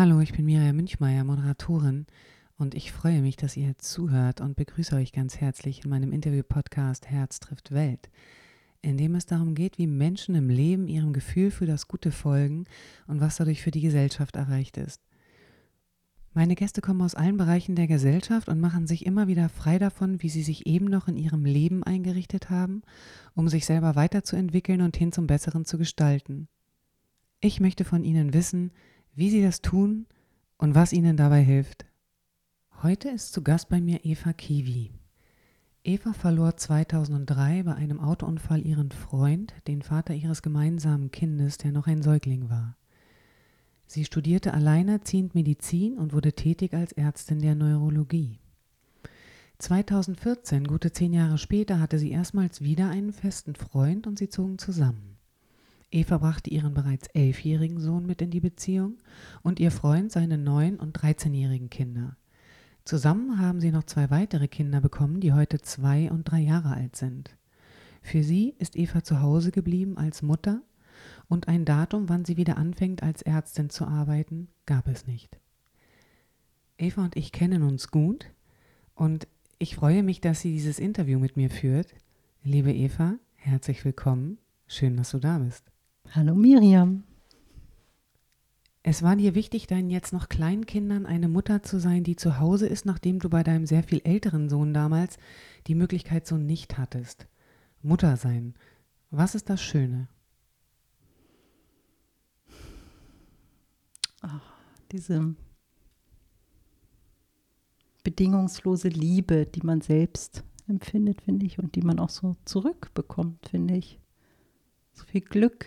Hallo, ich bin Miriam Münchmeier, Moderatorin und ich freue mich, dass ihr zuhört und begrüße euch ganz herzlich in meinem Interview-Podcast Herz trifft Welt, in dem es darum geht, wie Menschen im Leben ihrem Gefühl für das Gute folgen und was dadurch für die Gesellschaft erreicht ist. Meine Gäste kommen aus allen Bereichen der Gesellschaft und machen sich immer wieder frei davon, wie sie sich eben noch in ihrem Leben eingerichtet haben, um sich selber weiterzuentwickeln und hin zum Besseren zu gestalten. Ich möchte von ihnen wissen, wie sie das tun und was ihnen dabei hilft. Heute ist zu Gast bei mir Eva Kiwi. Eva verlor 2003 bei einem Autounfall ihren Freund, den Vater ihres gemeinsamen Kindes, der noch ein Säugling war. Sie studierte alleinerziehend Medizin und wurde tätig als Ärztin der Neurologie. 2014, gute zehn Jahre später, hatte sie erstmals wieder einen festen Freund und sie zogen zusammen. Eva brachte ihren bereits elfjährigen Sohn mit in die Beziehung und ihr Freund seine neun- und dreizehnjährigen Kinder. Zusammen haben sie noch zwei weitere Kinder bekommen, die heute zwei und drei Jahre alt sind. Für sie ist Eva zu Hause geblieben als Mutter und ein Datum, wann sie wieder anfängt, als Ärztin zu arbeiten, gab es nicht. Eva und ich kennen uns gut und ich freue mich, dass sie dieses Interview mit mir führt. Liebe Eva, herzlich willkommen. Schön, dass du da bist. Hallo Miriam. Es war dir wichtig, deinen jetzt noch kleinen Kindern eine Mutter zu sein, die zu Hause ist, nachdem du bei deinem sehr viel älteren Sohn damals die Möglichkeit so nicht hattest. Mutter sein. Was ist das Schöne? Ach, diese bedingungslose Liebe, die man selbst empfindet, finde ich, und die man auch so zurückbekommt, finde ich. So viel Glück,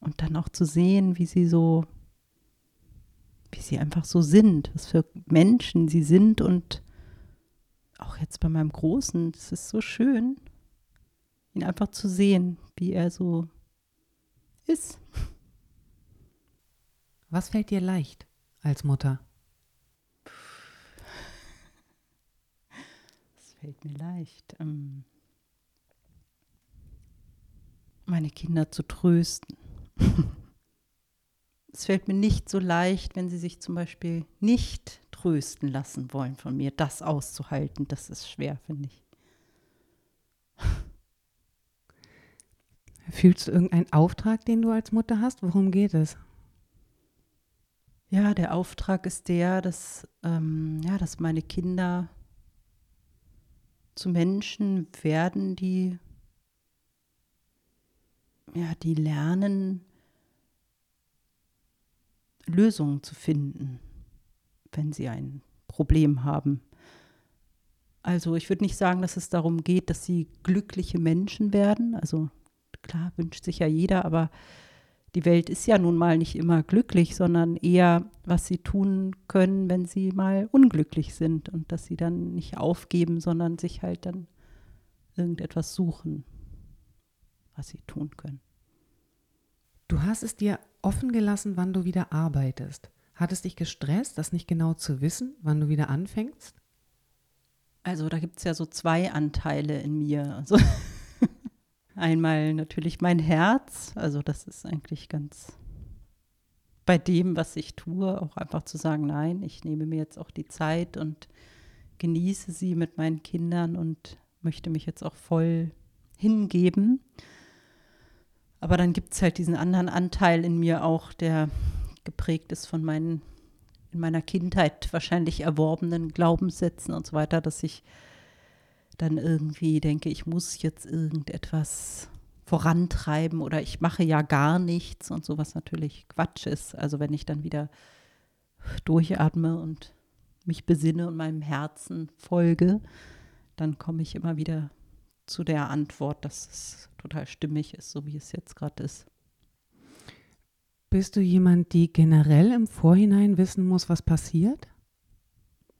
und dann auch zu sehen, wie sie so, wie sie einfach so sind, was für Menschen sie sind und auch jetzt bei meinem Großen, es ist so schön, ihn einfach zu sehen, wie er so ist. Was fällt dir leicht als Mutter? Was fällt mir leicht? Ähm, meine Kinder zu trösten es fällt mir nicht so leicht, wenn sie sich zum Beispiel nicht trösten lassen wollen von mir, das auszuhalten. Das ist schwer, finde ich. Fühlst du irgendeinen Auftrag, den du als Mutter hast? Worum geht es? Ja, der Auftrag ist der, dass, ähm, ja, dass meine Kinder zu Menschen werden, die ja, die lernen, Lösungen zu finden, wenn sie ein Problem haben. Also ich würde nicht sagen, dass es darum geht, dass sie glückliche Menschen werden. Also klar wünscht sich ja jeder, aber die Welt ist ja nun mal nicht immer glücklich, sondern eher, was sie tun können, wenn sie mal unglücklich sind und dass sie dann nicht aufgeben, sondern sich halt dann irgendetwas suchen, was sie tun können. Du hast es dir offen gelassen, wann du wieder arbeitest. Hat es dich gestresst, das nicht genau zu wissen, wann du wieder anfängst? Also da gibt es ja so zwei Anteile in mir. Also einmal natürlich mein Herz, also das ist eigentlich ganz bei dem, was ich tue, auch einfach zu sagen, nein, ich nehme mir jetzt auch die Zeit und genieße sie mit meinen Kindern und möchte mich jetzt auch voll hingeben. Aber dann gibt es halt diesen anderen Anteil in mir auch, der geprägt ist von meinen in meiner Kindheit wahrscheinlich erworbenen Glaubenssätzen und so weiter, dass ich dann irgendwie denke, ich muss jetzt irgendetwas vorantreiben oder ich mache ja gar nichts und sowas natürlich Quatsch ist. Also wenn ich dann wieder durchatme und mich besinne und meinem Herzen folge, dann komme ich immer wieder zu der Antwort, dass es total stimmig ist, so wie es jetzt gerade ist. Bist du jemand, die generell im Vorhinein wissen muss, was passiert?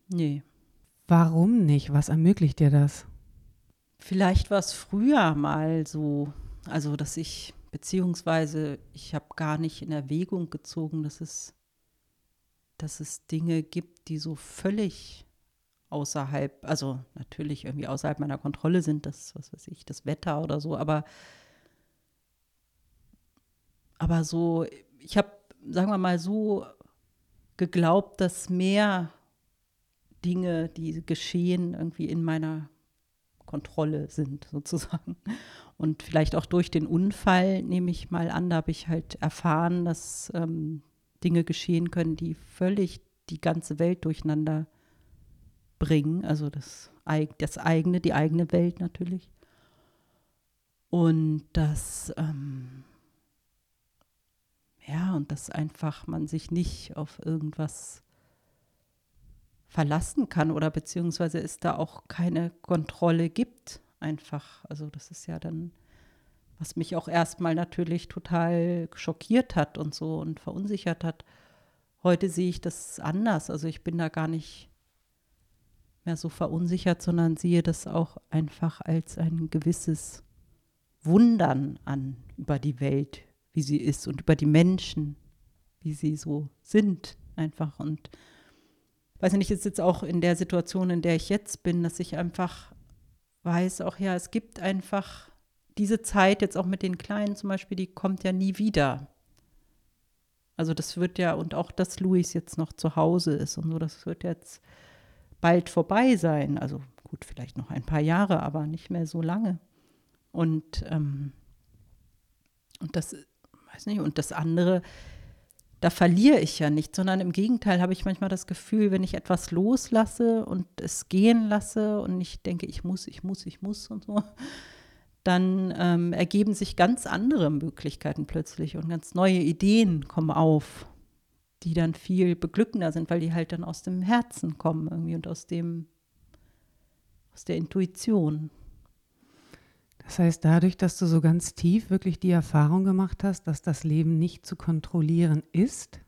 Nee. Warum nicht? Was ermöglicht dir das? Vielleicht war es früher mal so, also dass ich, beziehungsweise ich habe gar nicht in Erwägung gezogen, dass es, dass es Dinge gibt, die so völlig außerhalb, also natürlich irgendwie außerhalb meiner Kontrolle sind, das, was weiß ich, das Wetter oder so, aber, aber so, ich habe sagen wir mal so, geglaubt, dass mehr Dinge, die geschehen, irgendwie in meiner Kontrolle sind, sozusagen. Und vielleicht auch durch den Unfall, nehme ich mal an, da habe ich halt erfahren, dass ähm, Dinge geschehen können, die völlig die ganze Welt durcheinander bringen. Also das, das eigene, die eigene Welt natürlich. Und dass, ähm, ja, und dass einfach man sich nicht auf irgendwas verlassen kann oder beziehungsweise es da auch keine Kontrolle gibt. Einfach, also das ist ja dann, was mich auch erstmal natürlich total schockiert hat und so und verunsichert hat. Heute sehe ich das anders. Also ich bin da gar nicht mehr so verunsichert, sondern sehe das auch einfach als ein gewisses Wundern an über die Welt, wie sie ist und über die Menschen, wie sie so sind einfach und weiß ich nicht, ist jetzt auch in der Situation, in der ich jetzt bin, dass ich einfach weiß, auch ja, es gibt einfach diese Zeit jetzt auch mit den Kleinen zum Beispiel, die kommt ja nie wieder. Also das wird ja, und auch, dass Luis jetzt noch zu Hause ist und so, das wird jetzt bald vorbei sein. Also gut, vielleicht noch ein paar Jahre, aber nicht mehr so lange. Und, ähm, und das, weiß nicht, und das andere, da verliere ich ja nicht, sondern im Gegenteil habe ich manchmal das Gefühl, wenn ich etwas loslasse und es gehen lasse und ich denke, ich muss, ich muss, ich muss und so, dann ähm, ergeben sich ganz andere Möglichkeiten plötzlich und ganz neue Ideen kommen auf, die dann viel beglückender sind, weil die halt dann aus dem Herzen kommen irgendwie und aus dem, aus der Intuition. Das heißt, dadurch, dass du so ganz tief wirklich die Erfahrung gemacht hast, dass das Leben nicht zu kontrollieren ist,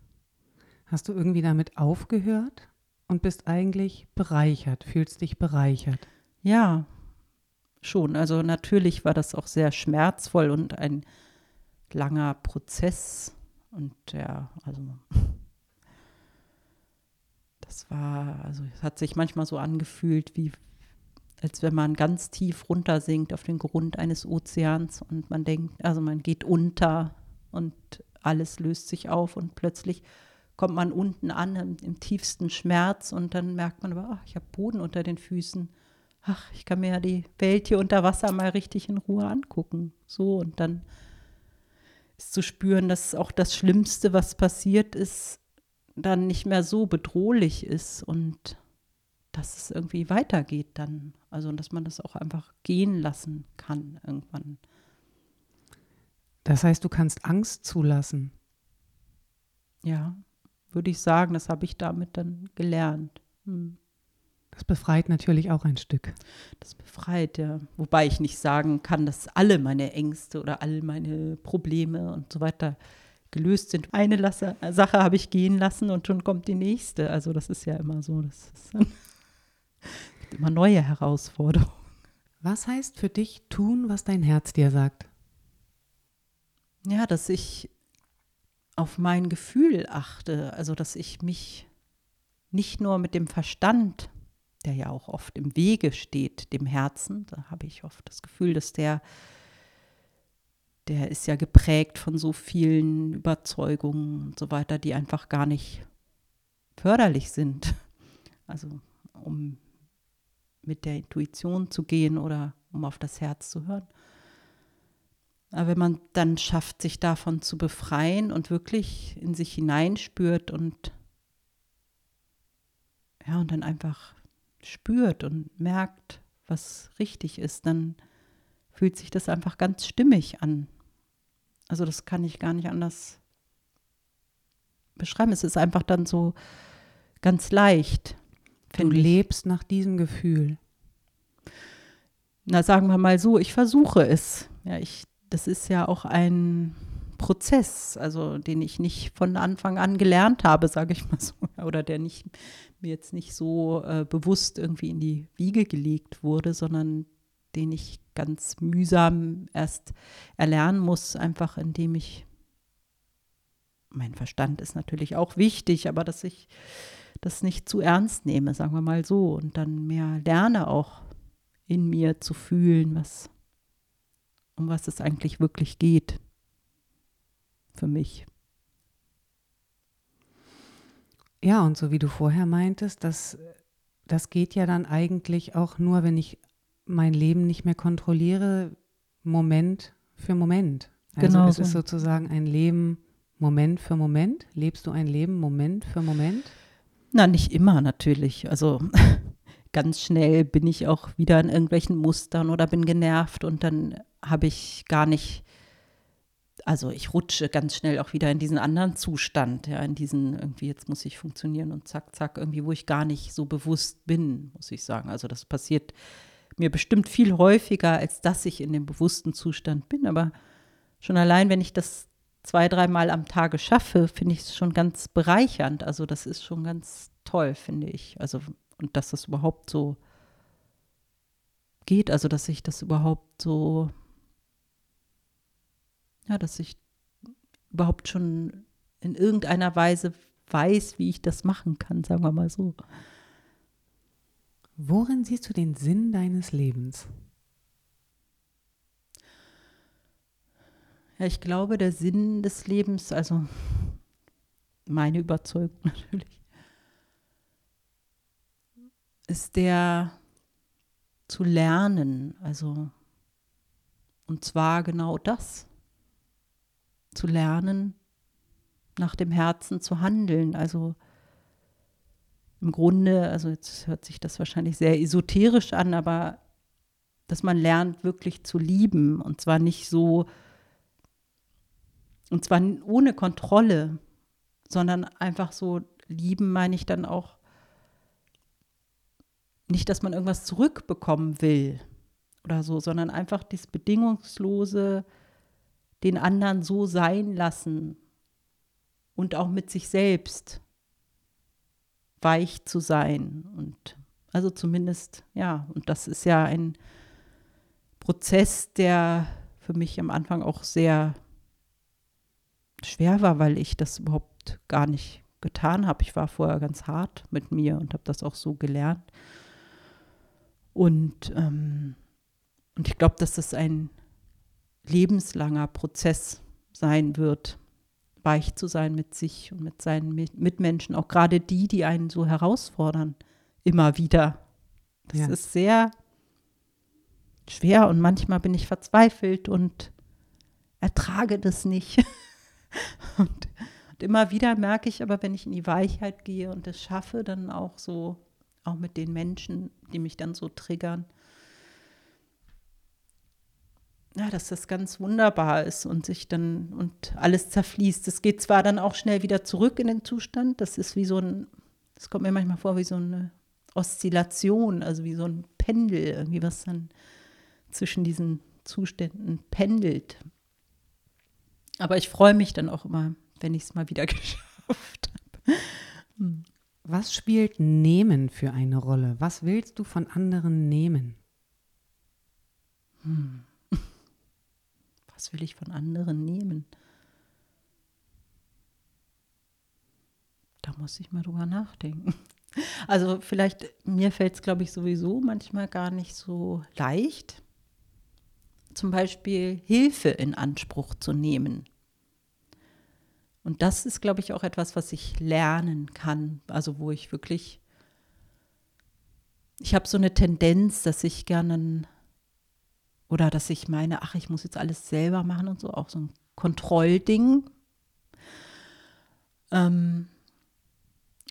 hast du irgendwie damit aufgehört und bist eigentlich bereichert, fühlst dich bereichert. Ja, schon. Also natürlich war das auch sehr schmerzvoll und ein langer Prozess. Und ja, also das war, also es hat sich manchmal so angefühlt, wie als wenn man ganz tief runtersinkt auf den Grund eines Ozeans und man denkt, also man geht unter und alles löst sich auf und plötzlich kommt man unten an im, im tiefsten Schmerz und dann merkt man aber, ach, ich habe Boden unter den Füßen. Ach, ich kann mir ja die Welt hier unter Wasser mal richtig in Ruhe angucken. So und dann ist zu spüren, dass auch das Schlimmste, was passiert ist, dann nicht mehr so bedrohlich ist und dass es irgendwie weitergeht dann. Also dass man das auch einfach gehen lassen kann irgendwann. Das heißt, du kannst Angst zulassen. Ja, würde ich sagen, das habe ich damit dann gelernt. Hm. Das befreit natürlich auch ein Stück. Das befreit, ja. Wobei ich nicht sagen kann, dass alle meine Ängste oder all meine Probleme und so weiter gelöst sind. Eine Lasse, Sache habe ich gehen lassen und schon kommt die nächste. Also das ist ja immer so. Das ist immer neue Herausforderungen. Was heißt für dich tun, was dein Herz dir sagt? Ja, dass ich auf mein Gefühl achte, also dass ich mich nicht nur mit dem Verstand, der ja auch oft im Wege steht, dem Herzen, da habe ich oft das Gefühl, dass der, der ist ja geprägt von so vielen Überzeugungen und so weiter, die einfach gar nicht förderlich sind. Also um mit der Intuition zu gehen oder um auf das Herz zu hören. Aber wenn man dann schafft, sich davon zu befreien und wirklich in sich hineinspürt und ja, und dann einfach spürt und merkt, was richtig ist, dann fühlt sich das einfach ganz stimmig an. Also das kann ich gar nicht anders beschreiben. Es ist einfach dann so ganz leicht. Du lebst nach diesem Gefühl. Na, sagen wir mal so, ich versuche es. Ja, ich, das ist ja auch ein Prozess, also den ich nicht von Anfang an gelernt habe, sage ich mal so, oder der nicht mir jetzt nicht so äh, bewusst irgendwie in die Wiege gelegt wurde, sondern den ich ganz mühsam erst erlernen muss, einfach indem ich mein Verstand ist natürlich auch wichtig, aber dass ich das nicht zu ernst nehme, sagen wir mal so, und dann mehr lerne auch in mir zu fühlen, was, um was es eigentlich wirklich geht für mich. Ja, und so wie du vorher meintest, das, das geht ja dann eigentlich auch nur, wenn ich mein Leben nicht mehr kontrolliere, Moment für Moment. Also Genau es so. ist sozusagen ein Leben Moment für Moment. Lebst du ein Leben Moment für Moment? Na, nicht immer natürlich. Also ganz schnell bin ich auch wieder in irgendwelchen Mustern oder bin genervt und dann habe ich gar nicht, also ich rutsche ganz schnell auch wieder in diesen anderen Zustand, ja, in diesen irgendwie, jetzt muss ich funktionieren und zack, zack, irgendwie, wo ich gar nicht so bewusst bin, muss ich sagen. Also das passiert mir bestimmt viel häufiger, als dass ich in dem bewussten Zustand bin, aber schon allein, wenn ich das zwei, dreimal am Tage schaffe, finde ich es schon ganz bereichernd. Also das ist schon ganz toll, finde ich. Also und dass das überhaupt so geht, also dass ich das überhaupt so, ja, dass ich überhaupt schon in irgendeiner Weise weiß, wie ich das machen kann, sagen wir mal so. Worin siehst du den Sinn deines Lebens? Ja, ich glaube, der Sinn des Lebens, also meine Überzeugung natürlich, ist der zu lernen, also und zwar genau das, zu lernen, nach dem Herzen zu handeln, also im Grunde, also jetzt hört sich das wahrscheinlich sehr esoterisch an, aber dass man lernt wirklich zu lieben und zwar nicht so, und zwar ohne Kontrolle, sondern einfach so lieben meine ich dann auch nicht, dass man irgendwas zurückbekommen will oder so, sondern einfach das bedingungslose, den anderen so sein lassen und auch mit sich selbst weich zu sein und also zumindest ja und das ist ja ein Prozess, der für mich am Anfang auch sehr schwer war, weil ich das überhaupt gar nicht getan habe. Ich war vorher ganz hart mit mir und habe das auch so gelernt. Und, ähm, und ich glaube, dass das ein lebenslanger Prozess sein wird, weich zu sein mit sich und mit seinen Mitmenschen, auch gerade die, die einen so herausfordern, immer wieder. Das Ja. ist sehr schwer und manchmal bin ich verzweifelt und ertrage das nicht. und, und immer wieder merke ich aber, wenn ich in die Weichheit gehe und es schaffe, dann auch so, auch mit den Menschen, die mich dann so triggern, ja, dass das ganz wunderbar ist und sich dann und alles zerfließt. Es geht zwar dann auch schnell wieder zurück in den Zustand, das ist wie so ein, das kommt mir manchmal vor wie so eine Oszillation, also wie so ein Pendel, irgendwie was dann zwischen diesen Zuständen pendelt. Aber ich freue mich dann auch immer, wenn ich es mal wieder geschafft habe. Was spielt Nehmen für eine Rolle? Was willst du von anderen nehmen? Was will ich von anderen nehmen? Da muss ich mal drüber nachdenken. Also vielleicht, mir fällt es, glaube ich, sowieso manchmal gar nicht so leicht, zum Beispiel Hilfe in Anspruch zu nehmen. Und das ist, glaube ich, auch etwas, was ich lernen kann. Also wo ich wirklich, ich habe so eine Tendenz, dass ich gerne oder dass ich meine, ach, ich muss jetzt alles selber machen und so, auch so ein Kontrollding. Ähm,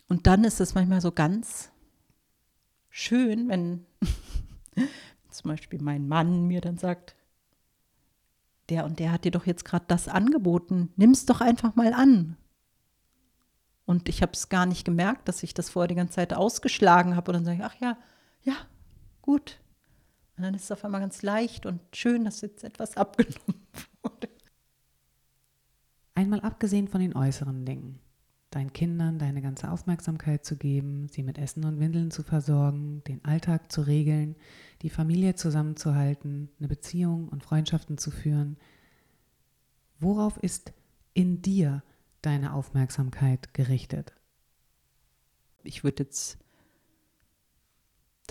und dann ist es manchmal so ganz schön, wenn zum Beispiel mein Mann mir dann sagt, der und der hat dir doch jetzt gerade das angeboten, nimm es doch einfach mal an. Und ich habe es gar nicht gemerkt, dass ich das vorher die ganze Zeit ausgeschlagen habe. Und dann sage ich, ach ja, ja, gut. Und dann ist es auf einmal ganz leicht und schön, dass jetzt etwas abgenommen wurde. Einmal abgesehen von den äußeren Dingen. Deinen Kindern deine ganze Aufmerksamkeit zu geben, sie mit Essen und Windeln zu versorgen, den Alltag zu regeln, die Familie zusammenzuhalten, eine Beziehung und Freundschaften zu führen. Worauf ist in dir deine Aufmerksamkeit gerichtet? Ich würde jetzt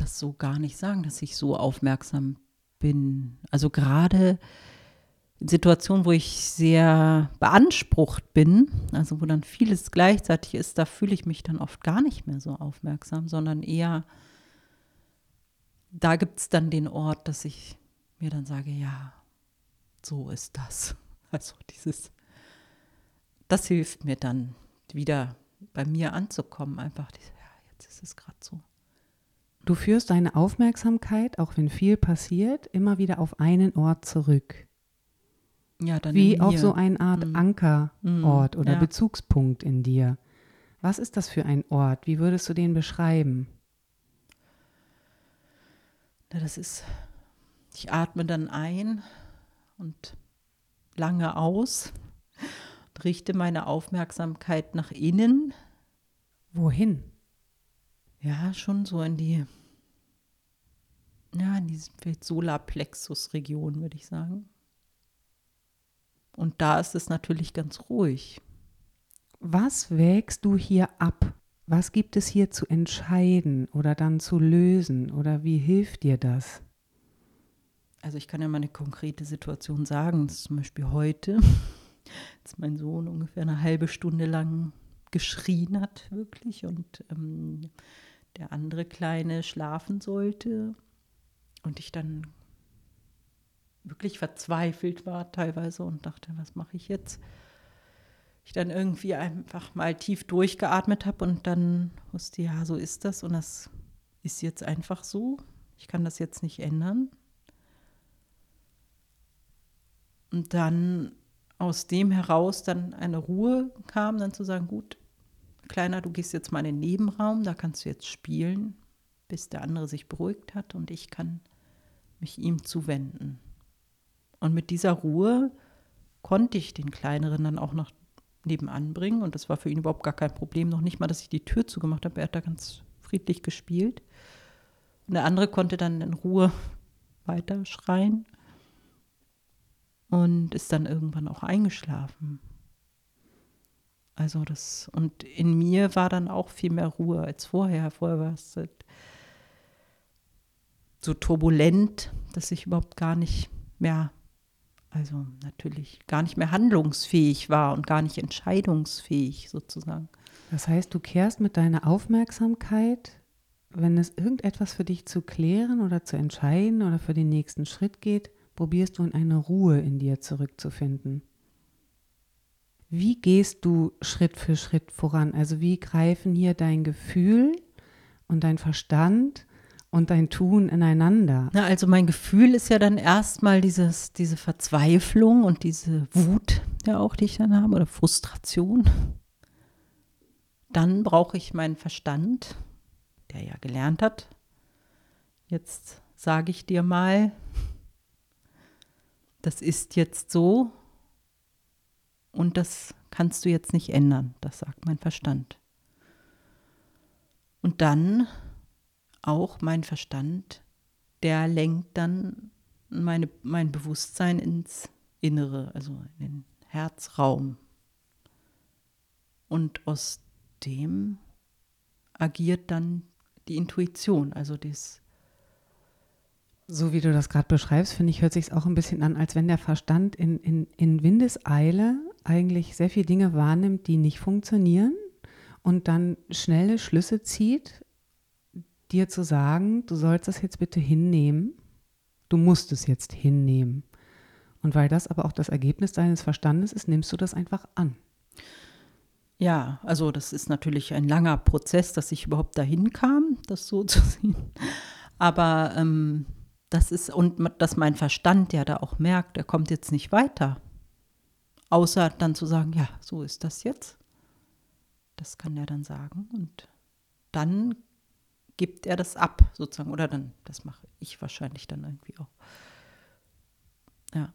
das so gar nicht sagen, dass ich so aufmerksam bin. Also gerade in Situationen, wo ich sehr beansprucht bin, also wo dann vieles gleichzeitig ist, da fühle ich mich dann oft gar nicht mehr so aufmerksam, sondern eher, da gibt es dann den Ort, dass ich mir dann sage, ja, so ist das. Also dieses, das hilft mir dann wieder bei mir anzukommen, einfach, diese, ja, jetzt ist es gerade so. Du führst deine Aufmerksamkeit, auch wenn viel passiert, immer wieder auf einen Ort zurück. Ja, dann Wie auf so eine Art Mhm. Ankerort Mhm, oder ja. Bezugspunkt in dir. Was ist das für ein Ort? Wie würdest du den beschreiben? Na, das ist, ich atme dann ein und lange aus und richte meine Aufmerksamkeit nach innen. Wohin? Ja, schon so in die, ja, in diese vielleicht Solarplexus-Region, würde ich sagen. Und da ist es natürlich ganz ruhig. Was wägst du hier ab? Was gibt es hier zu entscheiden oder dann zu lösen? Oder wie hilft dir das? Also ich kann ja mal eine konkrete Situation sagen. Das ist zum Beispiel heute, als mein Sohn ungefähr eine halbe Stunde lang geschrien hat, wirklich, und ähm, der andere Kleine schlafen sollte und ich dann wirklich verzweifelt war teilweise und dachte, was mache ich jetzt? Ich dann irgendwie einfach mal tief durchgeatmet habe und dann wusste, ja, so ist das und das ist jetzt einfach so. Ich kann das jetzt nicht ändern. Und dann aus dem heraus dann eine Ruhe kam, dann zu sagen, gut, Kleiner, du gehst jetzt mal in den Nebenraum, da kannst du jetzt spielen, bis der andere sich beruhigt hat und ich kann mich ihm zuwenden. Und mit dieser Ruhe konnte ich den Kleineren dann auch noch nebenan bringen und das war für ihn überhaupt gar kein Problem, noch nicht mal, dass ich die Tür zugemacht habe, er hat da ganz friedlich gespielt. Und der andere konnte dann in Ruhe weiter schreien und ist dann irgendwann auch eingeschlafen. Also das, und in mir war dann auch viel mehr Ruhe als vorher. Vorher war es halt so turbulent, dass ich überhaupt gar nicht mehr, also natürlich gar nicht mehr handlungsfähig war und gar nicht entscheidungsfähig sozusagen. Das heißt, du kehrst mit deiner Aufmerksamkeit, wenn es irgendetwas für dich zu klären oder zu entscheiden oder für den nächsten Schritt geht, probierst du in eine Ruhe in dir zurückzufinden. Wie gehst du Schritt für Schritt voran? Also wie greifen hier dein Gefühl und dein Verstand und dein Tun ineinander? Na, also mein Gefühl ist ja dann erstmal dieses, diese Verzweiflung und diese Wut, ja auch, die ich dann habe, oder Frustration. Dann brauche ich meinen Verstand, der ja gelernt hat. Jetzt sage ich dir mal, das ist jetzt so und das kannst du jetzt nicht ändern, das sagt mein Verstand. Und dann auch mein Verstand, der lenkt dann meine, mein Bewusstsein ins Innere, also in den Herzraum. Und aus dem agiert dann die Intuition, also das So wie du das gerade beschreibst, finde ich, hört sich auch ein bisschen an, als wenn der Verstand in, in, in Windeseile eigentlich sehr viele Dinge wahrnimmt, die nicht funktionieren und dann schnelle Schlüsse zieht, dir zu sagen, du sollst das jetzt bitte hinnehmen, du musst es jetzt hinnehmen. Und weil das aber auch das Ergebnis deines Verstandes ist, nimmst du das einfach an. Ja, also das ist natürlich ein langer Prozess, dass ich überhaupt dahin kam, das so zu sehen. Aber ähm, das ist, und dass mein Verstand ja da auch merkt, er kommt jetzt nicht weiter. Außer dann zu sagen, ja, so ist das jetzt. Das kann er dann sagen. Und dann gibt er das ab, sozusagen. Oder dann, das mache ich wahrscheinlich dann irgendwie auch. Ja.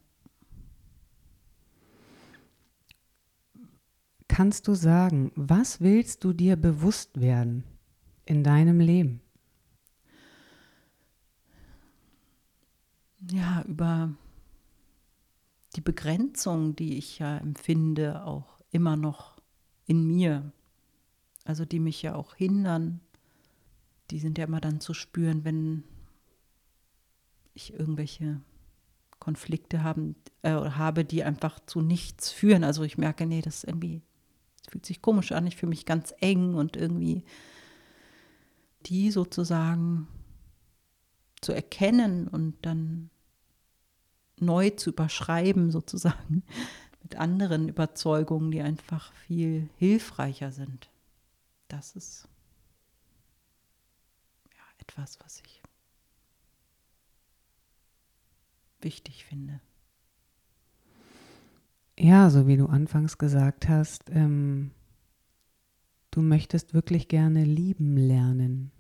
Kannst du sagen, was willst du dir bewusst werden in deinem Leben? ja, über die Begrenzung, die ich ja empfinde, auch immer noch in mir. Also die mich ja auch hindern, die sind ja immer dann zu spüren, wenn ich irgendwelche Konflikte haben, äh, habe, die einfach zu nichts führen. Also ich merke, nee, das irgendwie, das fühlt sich komisch an, ich fühle mich ganz eng und irgendwie die sozusagen zu erkennen und dann neu zu überschreiben, sozusagen, mit anderen Überzeugungen, die einfach viel hilfreicher sind. Das ist etwas, was ich wichtig finde. Ja, so wie du anfangs gesagt hast, ähm, du möchtest wirklich gerne lieben lernen.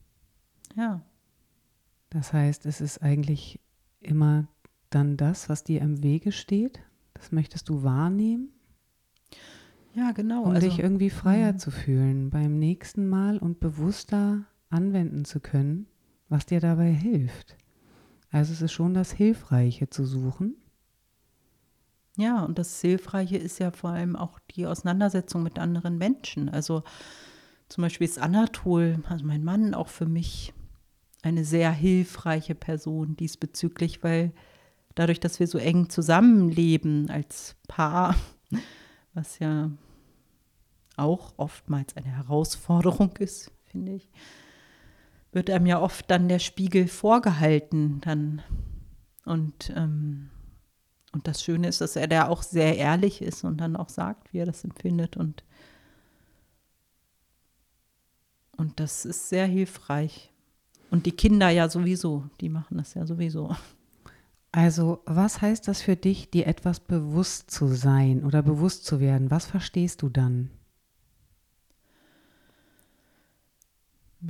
Ja. Das heißt, es ist eigentlich immer dann das, was dir im Wege steht. Das möchtest du wahrnehmen. Ja, genau. Um also, dich irgendwie freier mh. zu fühlen beim nächsten Mal und bewusster anwenden zu können, was dir dabei hilft. Also es ist schon das Hilfreiche zu suchen. Ja, und das Hilfreiche ist ja vor allem auch die Auseinandersetzung mit anderen Menschen. Also zum Beispiel ist Anatol, also mein Mann, auch für mich eine sehr hilfreiche Person diesbezüglich, weil dadurch, dass wir so eng zusammenleben als Paar, was ja auch oftmals eine Herausforderung ist, finde ich, wird einem ja oft dann der Spiegel vorgehalten dann. Und, ähm, und das Schöne ist, dass er da auch sehr ehrlich ist und dann auch sagt, wie er das empfindet. Und, und das ist sehr hilfreich. Und die Kinder ja sowieso, die machen das ja sowieso. Also was heißt das für dich, dir etwas bewusst zu sein oder bewusst zu werden? Was verstehst du dann?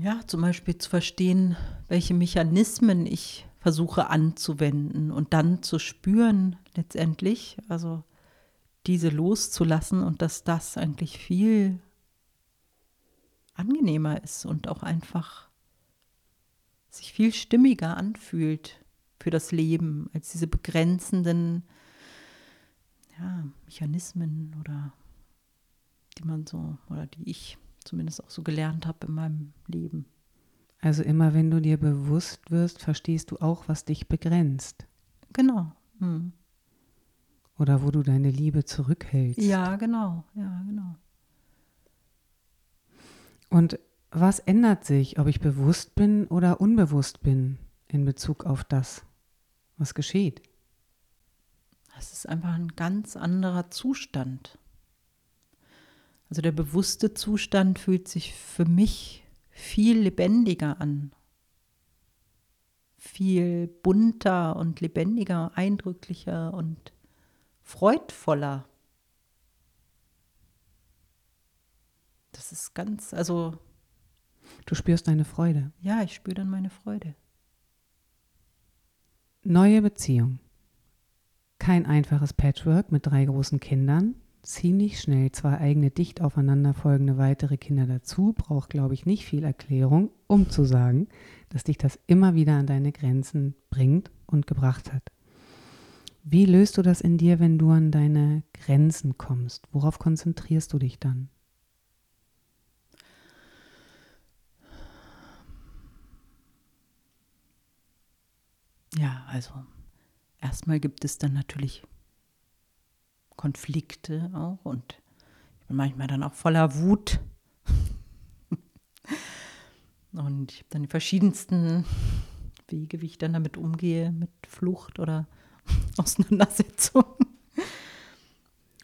Ja, zum Beispiel zu verstehen, welche Mechanismen ich versuche anzuwenden und dann zu spüren letztendlich, also diese loszulassen und dass das eigentlich viel angenehmer ist und auch einfach sich viel stimmiger anfühlt für das Leben als diese begrenzenden ja, Mechanismen oder die man so oder die ich zumindest auch so gelernt habe in meinem Leben. Also immer wenn du dir bewusst wirst, verstehst du auch, was dich begrenzt. Genau. Hm. Oder wo du deine Liebe zurückhältst. Ja, genau. Ja, genau. Und was ändert sich, ob ich bewusst bin oder unbewusst bin in Bezug auf das, was geschieht? Es ist einfach ein ganz anderer Zustand. Also der bewusste Zustand fühlt sich für mich viel lebendiger an. Viel bunter und lebendiger, eindrücklicher und freudvoller. Das ist ganz, also Du spürst deine Freude. ja, ich spüre dann meine Freude. Neue Beziehung. Kein einfaches Patchwork mit drei großen Kindern. Ziemlich schnell zwei eigene dicht aufeinanderfolgende weitere Kinder dazu. Braucht, glaube ich, nicht viel Erklärung, um zu sagen, dass dich das immer wieder an deine Grenzen bringt und gebracht hat. Wie löst du das in dir, wenn du an deine Grenzen kommst? Worauf konzentrierst du dich dann? Ja, also erstmal gibt es dann natürlich Konflikte auch und ich bin manchmal dann auch voller Wut. und ich habe dann die verschiedensten Wege, wie ich dann damit umgehe, mit Flucht oder Auseinandersetzung.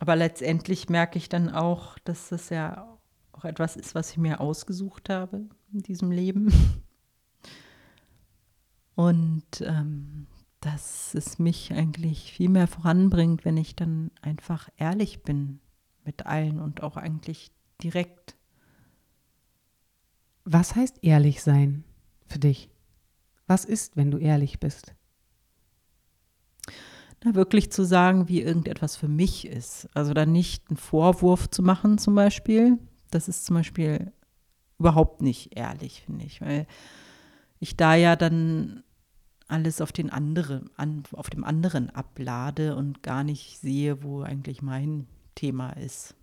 Aber letztendlich merke ich dann auch, dass das ja auch etwas ist, was ich mir ausgesucht habe in diesem Leben. Und ähm, dass es mich eigentlich viel mehr voranbringt, wenn ich dann einfach ehrlich bin mit allen und auch eigentlich direkt. Was heißt ehrlich sein für dich? Was ist, wenn du ehrlich bist? Na, wirklich zu sagen, wie irgendetwas für mich ist. Also dann nicht einen Vorwurf zu machen zum Beispiel. Das ist zum Beispiel überhaupt nicht ehrlich, finde ich, weil ich da ja dann alles auf den anderen, an, auf dem anderen ablade und gar nicht sehe, wo eigentlich mein Thema ist.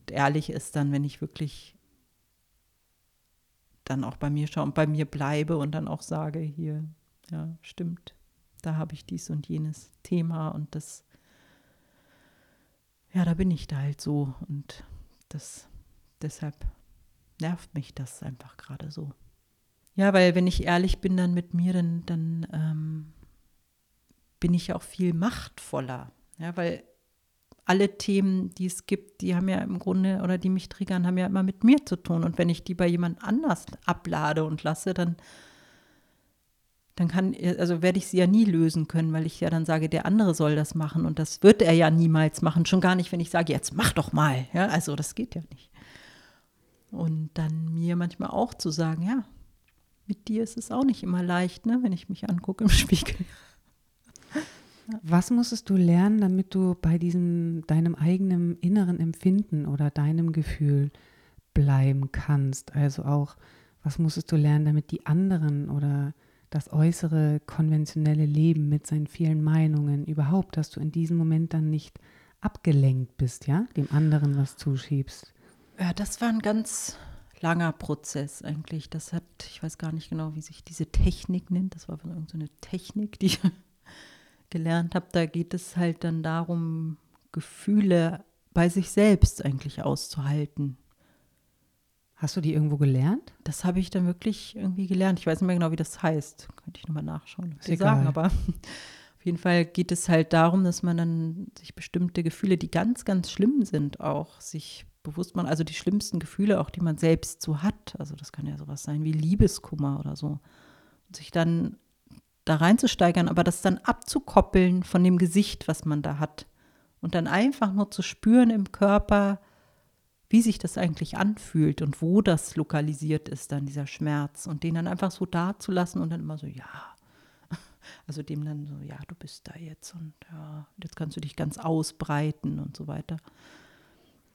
Und ehrlich ist dann, wenn ich wirklich dann auch bei mir schaue und bei mir bleibe und dann auch sage, hier, ja, stimmt, da habe ich dies und jenes Thema und das, ja, da bin ich da halt so und das, deshalb nervt mich das einfach gerade so. Ja, weil wenn ich ehrlich bin dann mit mir, dann, dann ähm, bin ich auch viel machtvoller. Ja, weil alle Themen, die es gibt, die haben ja im Grunde oder die mich triggern, haben ja immer mit mir zu tun. Und wenn ich die bei jemand anders ablade und lasse, dann, dann kann, also werde ich sie ja nie lösen können, weil ich ja dann sage, der andere soll das machen. Und das wird er ja niemals machen. Schon gar nicht, wenn ich sage, jetzt mach doch mal. Ja, also das geht ja nicht. Und dann mir manchmal auch zu sagen, ja, mit dir ist es auch nicht immer leicht, ne, wenn ich mich angucke im Spiegel. Was musstest du lernen, damit du bei diesem deinem eigenen inneren Empfinden oder deinem Gefühl bleiben kannst? Also auch, was musstest du lernen, damit die anderen oder das äußere konventionelle Leben mit seinen vielen Meinungen überhaupt, dass du in diesem Moment dann nicht abgelenkt bist, ja, dem anderen was zuschiebst? Ja, das war ein ganz langer Prozess eigentlich. Das hat, ich weiß gar nicht genau, wie sich diese Technik nennt. Das war irgendeine Technik, die ich gelernt habe. Da geht es halt dann darum, Gefühle bei sich selbst eigentlich auszuhalten. Hast du die irgendwo gelernt? Das habe ich dann wirklich irgendwie gelernt. Ich weiß nicht mehr genau, wie das heißt. Könnte ich nochmal nachschauen, was sie sagen. Aber auf jeden Fall geht es halt darum, dass man dann sich bestimmte Gefühle, die ganz, ganz schlimm sind, auch sich bewusst macht. Also die schlimmsten Gefühle, auch die man selbst so hat. Also das kann ja sowas sein wie Liebeskummer oder so. Und sich dann da reinzusteigern, aber das dann abzukoppeln von dem Gesicht, was man da hat. Und dann einfach nur zu spüren im Körper, wie sich das eigentlich anfühlt und wo das lokalisiert ist, dann dieser Schmerz. Und den dann einfach so da zu lassen und dann immer so, ja. Also dem dann so, ja, du bist da jetzt und ja, jetzt kannst du dich ganz ausbreiten und so weiter.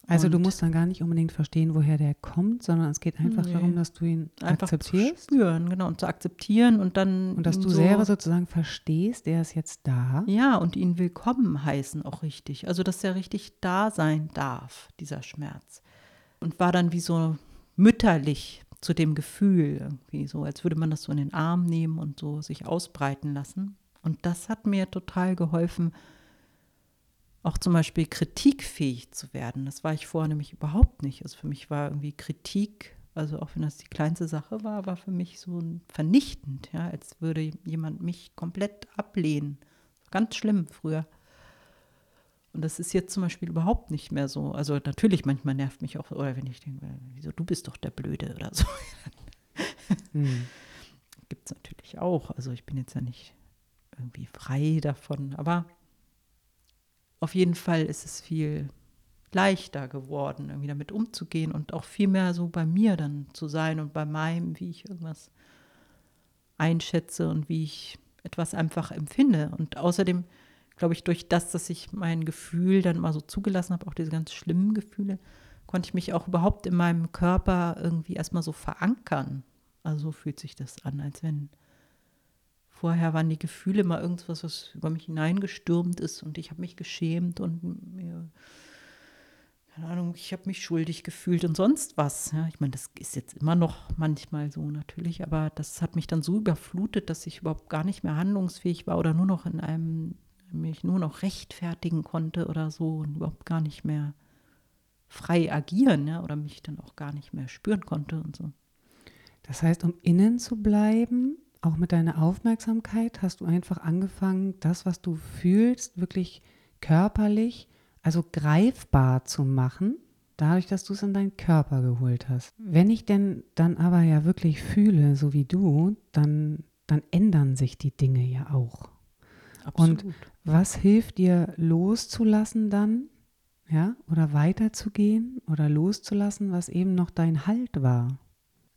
Also und du musst dann gar nicht unbedingt verstehen, woher der kommt, sondern es geht einfach nee. darum, dass du ihn einfach akzeptierst. Zu spüren, genau, und zu akzeptieren und dann. Und dass du so selber sozusagen verstehst, er ist jetzt da. Ja, und ihn willkommen heißen auch richtig. Also, dass er richtig da sein darf, dieser Schmerz. Und war dann wie so mütterlich zu dem Gefühl, irgendwie so, als würde man das so in den Arm nehmen und so sich ausbreiten lassen. Und das hat mir total geholfen, auch zum Beispiel kritikfähig zu werden. Das war ich vorher nämlich überhaupt nicht. Also für mich war irgendwie Kritik, also auch wenn das die kleinste Sache war, war für mich so vernichtend, ja, als würde jemand mich komplett ablehnen. Ganz schlimm früher. Und das ist jetzt zum Beispiel überhaupt nicht mehr so. Also natürlich, manchmal nervt mich auch, oder wenn ich denke, wieso, du bist doch der Blöde oder so. hm. Gibt es natürlich auch. Also ich bin jetzt ja nicht irgendwie frei davon, aber auf jeden Fall ist es viel leichter geworden, irgendwie damit umzugehen und auch viel mehr so bei mir dann zu sein und bei meinem, wie ich irgendwas einschätze und wie ich etwas einfach empfinde. Und außerdem glaube ich, durch das, dass ich mein Gefühl dann mal so zugelassen habe, auch diese ganz schlimmen Gefühle, konnte ich mich auch überhaupt in meinem Körper irgendwie erstmal so verankern. Also so fühlt sich das an, als wenn Vorher waren die Gefühle mal irgendwas, was über mich hineingestürmt ist und ich habe mich geschämt und mir, keine Ahnung, ich habe mich schuldig gefühlt und sonst was. Ja, ich meine, das ist jetzt immer noch manchmal so natürlich, aber das hat mich dann so überflutet, dass ich überhaupt gar nicht mehr handlungsfähig war oder nur noch in einem, mich nur noch rechtfertigen konnte oder so und überhaupt gar nicht mehr frei agieren ja, oder mich dann auch gar nicht mehr spüren konnte und so. Das heißt, um innen zu bleiben, auch mit deiner Aufmerksamkeit hast du einfach angefangen, das, was du fühlst, wirklich körperlich, also greifbar zu machen, dadurch, dass du es in deinen Körper geholt hast. Wenn ich denn dann aber ja wirklich fühle, so wie du, dann, dann ändern sich die Dinge ja auch. Absolut. Und was hilft dir loszulassen dann? Ja, oder weiterzugehen oder loszulassen, was eben noch dein Halt war.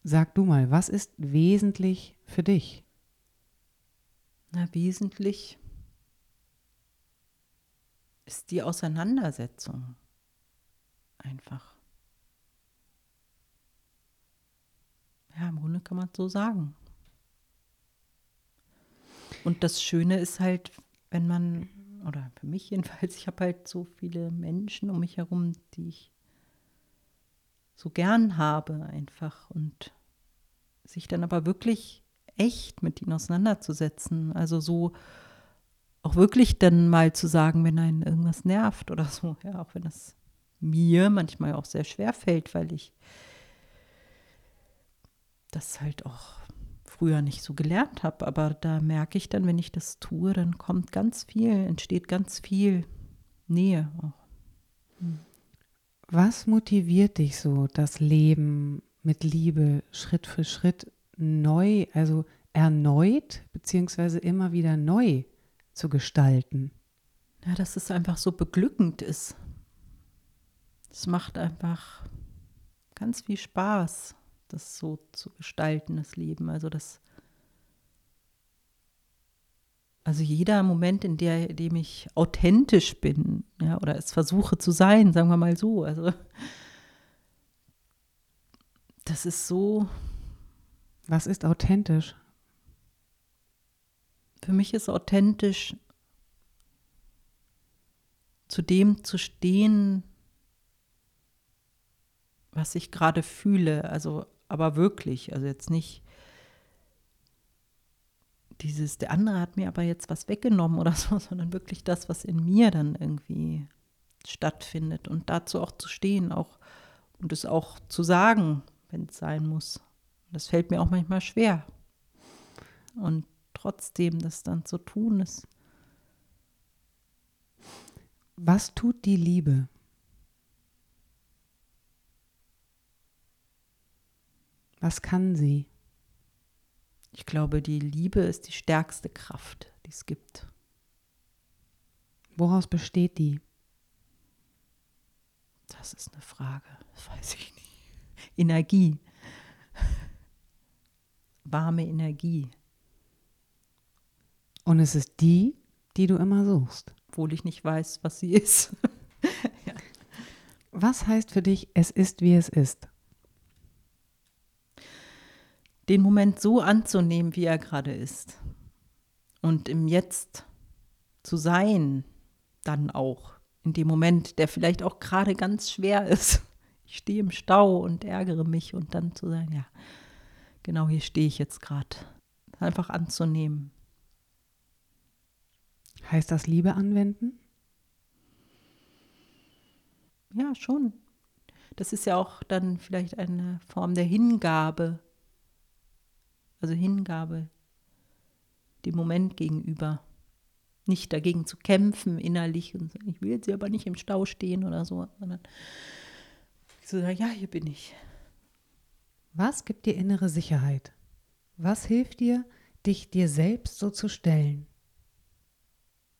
Sag du mal, was ist wesentlich für dich? Na, wesentlich ist die Auseinandersetzung einfach. Ja, im Grunde kann man es so sagen. Und das Schöne ist halt, wenn man, oder für mich jedenfalls, ich habe halt so viele Menschen um mich herum, die ich so gern habe einfach und sich dann aber wirklich echt mit ihnen auseinanderzusetzen. Also so auch wirklich dann mal zu sagen, wenn einen irgendwas nervt oder so, ja, auch wenn das mir manchmal auch sehr schwer fällt, weil ich das halt auch früher nicht so gelernt habe. Aber da merke ich dann, wenn ich das tue, dann kommt ganz viel, entsteht ganz viel Nähe auch. Hm. Was motiviert dich so, das Leben mit Liebe Schritt für Schritt neu, also erneut, beziehungsweise immer wieder neu zu gestalten? Ja, dass es einfach so beglückend ist. Es macht einfach ganz viel Spaß, das so zu gestalten, das Leben. Also das also jeder Moment, in der, in dem ich authentisch bin, ja, oder es versuche zu sein, sagen wir mal so, also das ist so. Was ist authentisch? Für mich ist authentisch, zu dem zu stehen, was ich gerade fühle, also aber wirklich, also jetzt nicht dieses, der andere hat mir aber jetzt was weggenommen oder so, sondern wirklich das, was in mir dann irgendwie stattfindet und dazu auch zu stehen, auch und es auch zu sagen, wenn es sein muss. Das fällt mir auch manchmal schwer. Und trotzdem das dann zu tun ist. Was tut die Liebe? Was kann sie? Ich glaube, die Liebe ist die stärkste Kraft, die es gibt. Woraus besteht die? Das ist eine Frage, das weiß ich nicht. Energie. Warme Energie. Und es ist die, die du immer suchst. Obwohl ich nicht weiß, was sie ist. ja. Was heißt für dich, es ist, wie es ist? den Moment so anzunehmen, wie er gerade ist. Und im Jetzt zu sein, dann auch. In dem Moment, der vielleicht auch gerade ganz schwer ist. Ich stehe im Stau und ärgere mich und dann zu sagen, ja, genau hier stehe ich jetzt gerade. Einfach anzunehmen. Heißt das Liebe anwenden? Ja, schon. Das ist ja auch dann vielleicht eine Form der Hingabe also Hingabe dem Moment gegenüber. Nicht dagegen zu kämpfen innerlich und sagen, ich will jetzt aber nicht im Stau stehen oder so, sondern zu sagen, ja, hier bin ich. Was gibt dir innere Sicherheit? Was hilft dir, dich dir selbst so zu stellen?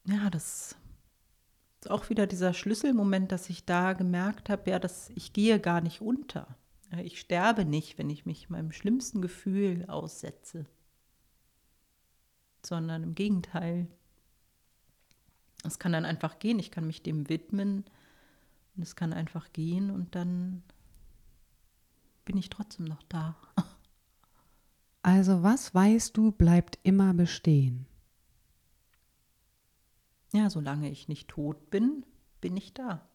Ja, das ist auch wieder dieser Schlüsselmoment, dass ich da gemerkt habe, ja, dass ich gehe gar nicht unter. Ich sterbe nicht, wenn ich mich meinem schlimmsten Gefühl aussetze, sondern im Gegenteil. Es kann dann einfach gehen, ich kann mich dem widmen und es kann einfach gehen und dann bin ich trotzdem noch da. Also was weißt du, bleibt immer bestehen? Ja, solange ich nicht tot bin, bin ich da.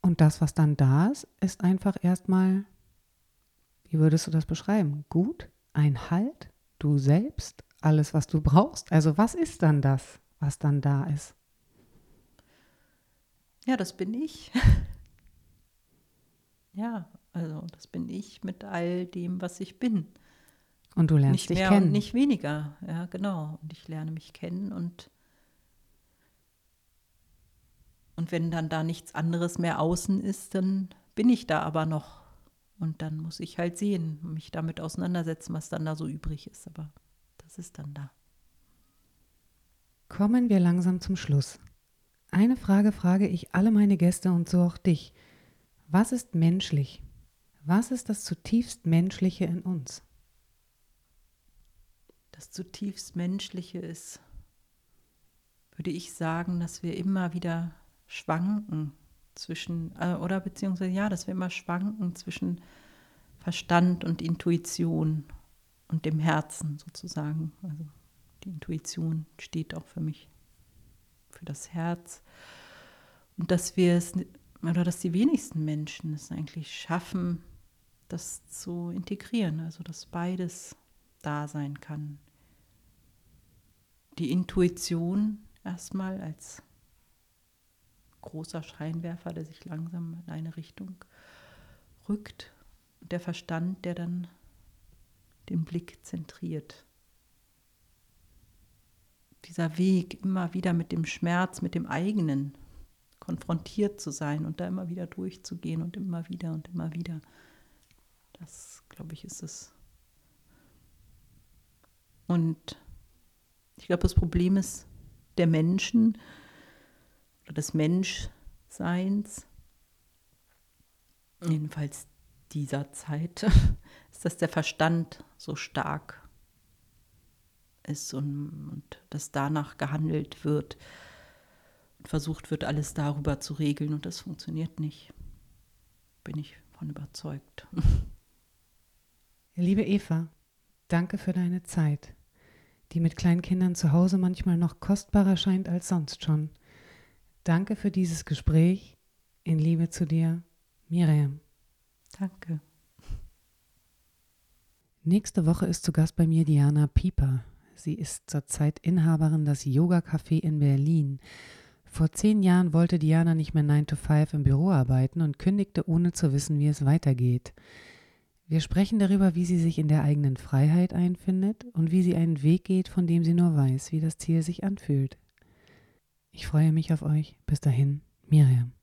Und das, was dann da ist, ist einfach erstmal, wie würdest du das beschreiben? Gut, ein Halt, du selbst, alles, was du brauchst. Also was ist dann das, was dann da ist? Ja, das bin ich. ja, also das bin ich mit all dem, was ich bin. Und du lernst nicht dich mehr kennen. Und nicht weniger, ja, genau. Und ich lerne mich kennen und Und wenn dann da nichts anderes mehr außen ist, dann bin ich da aber noch. Und dann muss ich halt sehen, mich damit auseinandersetzen, was dann da so übrig ist. Aber das ist dann da. Kommen wir langsam zum Schluss. Eine Frage frage ich alle meine Gäste und so auch dich. Was ist menschlich? Was ist das zutiefst Menschliche in uns? Das zutiefst Menschliche ist, würde ich sagen, dass wir immer wieder schwanken zwischen, äh, oder beziehungsweise ja, dass wir immer schwanken zwischen Verstand und Intuition und dem Herzen sozusagen. Also die Intuition steht auch für mich, für das Herz. Und dass wir es, oder dass die wenigsten Menschen es eigentlich schaffen, das zu integrieren, also dass beides da sein kann. die Intuition erstmal als großer Scheinwerfer, der sich langsam in eine Richtung rückt. Und der Verstand, der dann den Blick zentriert. Dieser Weg, immer wieder mit dem Schmerz, mit dem eigenen konfrontiert zu sein und da immer wieder durchzugehen und immer wieder und immer wieder. Das, glaube ich, ist es. Und ich glaube, das Problem ist der Menschen oder des Menschseins, jedenfalls dieser Zeit, ist, dass der Verstand so stark ist und, und dass danach gehandelt wird und versucht wird, alles darüber zu regeln und das funktioniert nicht. Bin ich von überzeugt. Liebe Eva, danke für deine Zeit, die mit Kleinkindern zu Hause manchmal noch kostbarer scheint als sonst schon. Danke für dieses Gespräch. In Liebe zu dir, Miriam. Danke. Nächste Woche ist zu Gast bei mir Diana Pieper. Sie ist zurzeit Inhaberin des Yoga Café in Berlin. Vor zehn Jahren wollte Diana nicht mehr 9 to 5 im Büro arbeiten und kündigte, ohne zu wissen, wie es weitergeht. Wir sprechen darüber, wie sie sich in der eigenen Freiheit einfindet und wie sie einen Weg geht, von dem sie nur weiß, wie das Ziel sich anfühlt. Ich freue mich auf euch. Bis dahin, Miriam.